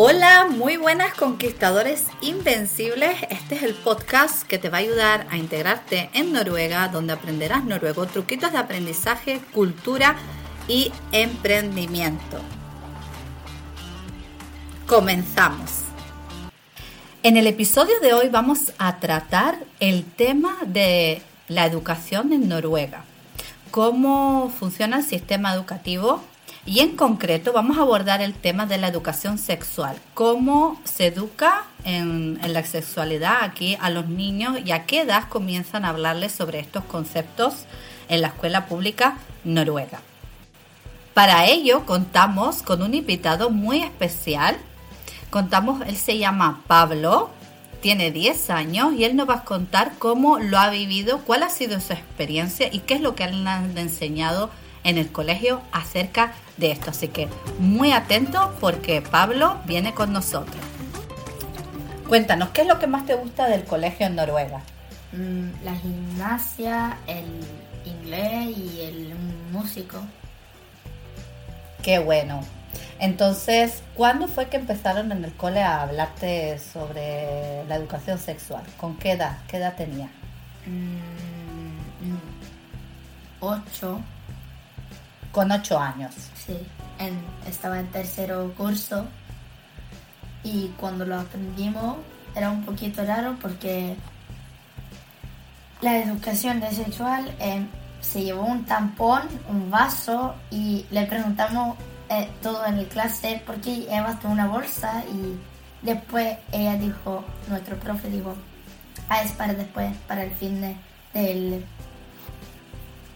Hola, muy buenas conquistadores invencibles. Este es el podcast que te va a ayudar a integrarte en Noruega, donde aprenderás noruego, truquitos de aprendizaje, cultura y emprendimiento. Comenzamos. En el episodio de hoy vamos a tratar el tema de la educación en Noruega, cómo funciona el sistema educativo y en concreto vamos a abordar el tema de la educación sexual, cómo se educa en, la sexualidad aquí a los niños y a qué edad comienzan a hablarles sobre estos conceptos en la escuela pública noruega. Para ello contamos con un invitado muy especial. Contamos, él se llama Pablo, tiene 10 años y él nos va a contar cómo lo ha vivido, cuál ha sido su experiencia y qué es lo que le han enseñado en el colegio acerca de esto. Así que muy atento porque Pablo viene con nosotros. Cuéntanos, ¿qué es lo que más te gusta del colegio en Noruega? Mm, la gimnasia, el inglés y el músico. Qué bueno. Entonces, ¿cuándo fue que empezaron en el cole a hablarte sobre la educación sexual? ¿Con qué edad? ¿Qué edad tenía? Mm, mm, ocho. Con ocho años. Sí, estaba en tercero curso y cuando lo aprendimos era un poquito raro porque la educación sexual eh, se llevó un tampón, un vaso y le preguntamos eh, todo en el clase por qué llevaste una bolsa y después ella dijo, nuestro profe dijo, ah, es para después, para el fin de, del,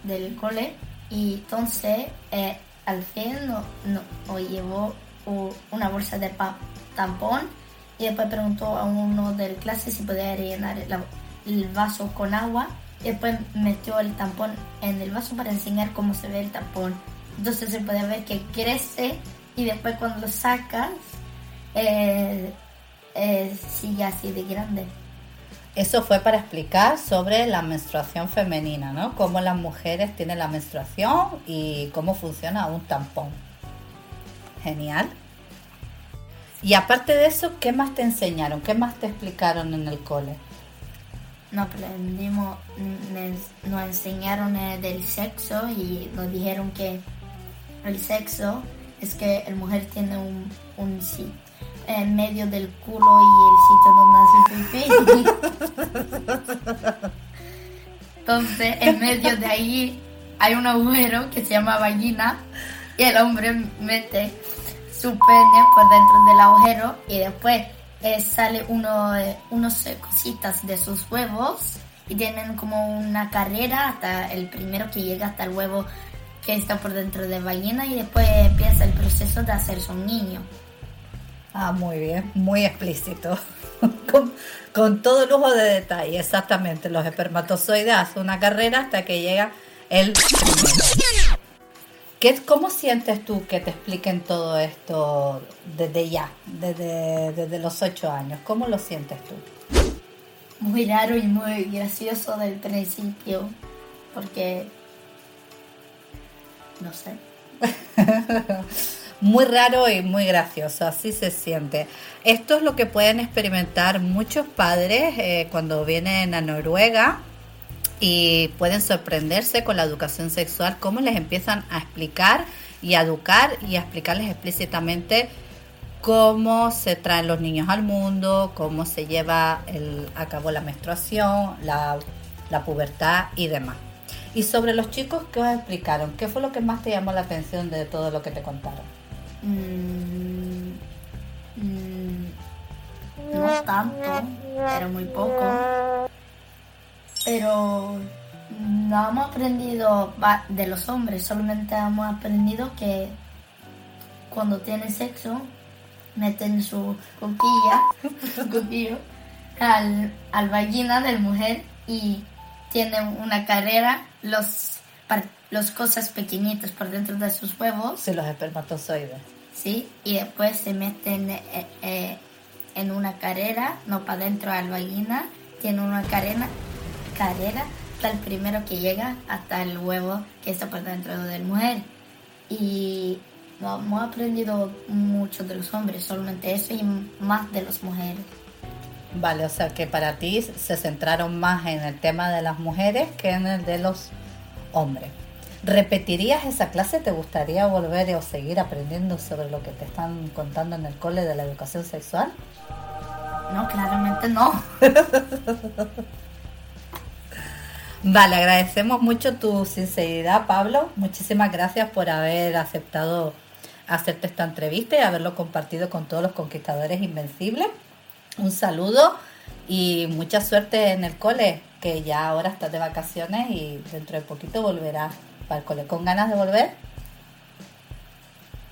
del cole y entonces eh, al fin no, no, llevó una bolsa de tampón y después preguntó a uno del clase si podía llenar el vaso con agua y después metió el tampón en el vaso para enseñar cómo se ve el tampón. Entonces se puede ver que crece y después cuando lo sacas eh, eh, sigue así de grande. Eso fue para explicar sobre la menstruación femenina, ¿no? Cómo las mujeres tienen la menstruación y cómo funciona un tampón. Genial. Y aparte de eso, ¿qué más te enseñaron? ¿Qué más te explicaron en el cole? Nos aprendimos, nos enseñaron eh, del sexo y nos dijeron que el sexo es que el mujer tiene un, un sí en medio del culo y el sitio donde hace pipí. Entonces, en medio de ahí hay un agujero que se llama vagina y el hombre mete su pene por dentro del agujero y después eh, sale uno, eh, unos cositas de sus huevos y tienen como una carrera hasta el primero que llega hasta el huevo que está por dentro de vagina y después empieza el proceso de hacerse un niño. Ah, muy bien, muy explícito. con, todo lujo de detalle, exactamente. Los espermatozoides hacen una carrera hasta que llega el ¿Qué, ¿Cómo sientes tú que te expliquen todo esto desde ya, desde, desde los ocho años? ¿Cómo lo sientes tú? Muy raro y muy gracioso del principio, porque no sé. muy raro y muy gracioso, así se siente. Esto es lo que pueden experimentar muchos padres eh, cuando vienen a Noruega y pueden sorprenderse con la educación sexual, cómo les empiezan a explicar y a educar y a explicarles explícitamente cómo se traen los niños al mundo, cómo se lleva a cabo la menstruación, la, la pubertad y demás. Y sobre los chicos, ¿qué os explicaron? ¿Qué fue lo que más te llamó la atención de todo lo que te contaron? Mm, mm, no tanto, era muy poco. Pero no hemos aprendido de los hombres, solamente hemos aprendido que cuando tienen sexo meten su coquilla, al, al vagina de mujer y tienen una carrera, los los cosas pequeñitas por dentro de sus huevos. Sí, los espermatozoides. Sí, y después se meten eh, eh, en una carrera, no para dentro de la vagina, tiene una carrera, carrera hasta el primero que llega hasta el huevo que está por dentro del mujer. Y hemos aprendido mucho de los hombres, solamente eso y más de las mujeres. Vale, o sea que para ti se centraron más en el tema de las mujeres que en el de los hombres. ¿Repetirías esa clase? ¿Te gustaría volver o seguir aprendiendo sobre lo que te están contando en el cole de la educación sexual? No, claramente no. vale, agradecemos mucho tu sinceridad, Pablo. Muchísimas gracias por haber aceptado hacerte esta entrevista y haberlo compartido con todos los conquistadores invencibles. Un saludo y mucha suerte en el cole, que ya ahora estás de vacaciones y dentro de poquito volverás al cole. ¿Con ganas de volver?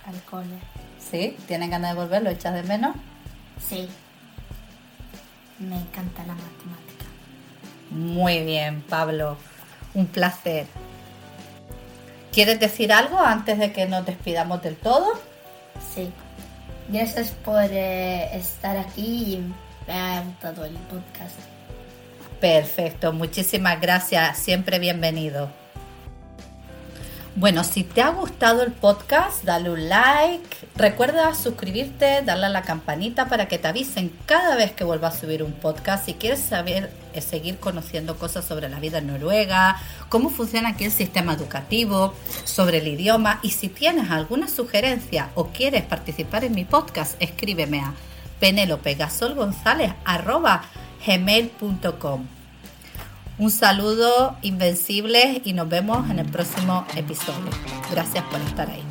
Al cole. ¿Sí? ¿Tienen ganas de volver? ¿Lo echas de menos? Sí. Me encanta la matemática. Muy bien, Pablo. Un placer. ¿Quieres decir algo antes de que nos despidamos del todo? Sí. Gracias por eh, estar aquí y me ha gustado el podcast. Perfecto, muchísimas gracias. Siempre bienvenido. Bueno, si te ha gustado el podcast, dale un like. Recuerda suscribirte, darle a la campanita para que te avisen cada vez que vuelva a subir un podcast. Si quieres saber, eh, seguir conociendo cosas sobre la vida en Noruega, cómo funciona aquí el sistema educativo, sobre el idioma. Y si tienes alguna sugerencia o quieres participar en mi podcast, escríbeme a penelopegasolgonzalez.com. Un saludo invencible y nos vemos en el próximo episodio. Gracias por estar ahí.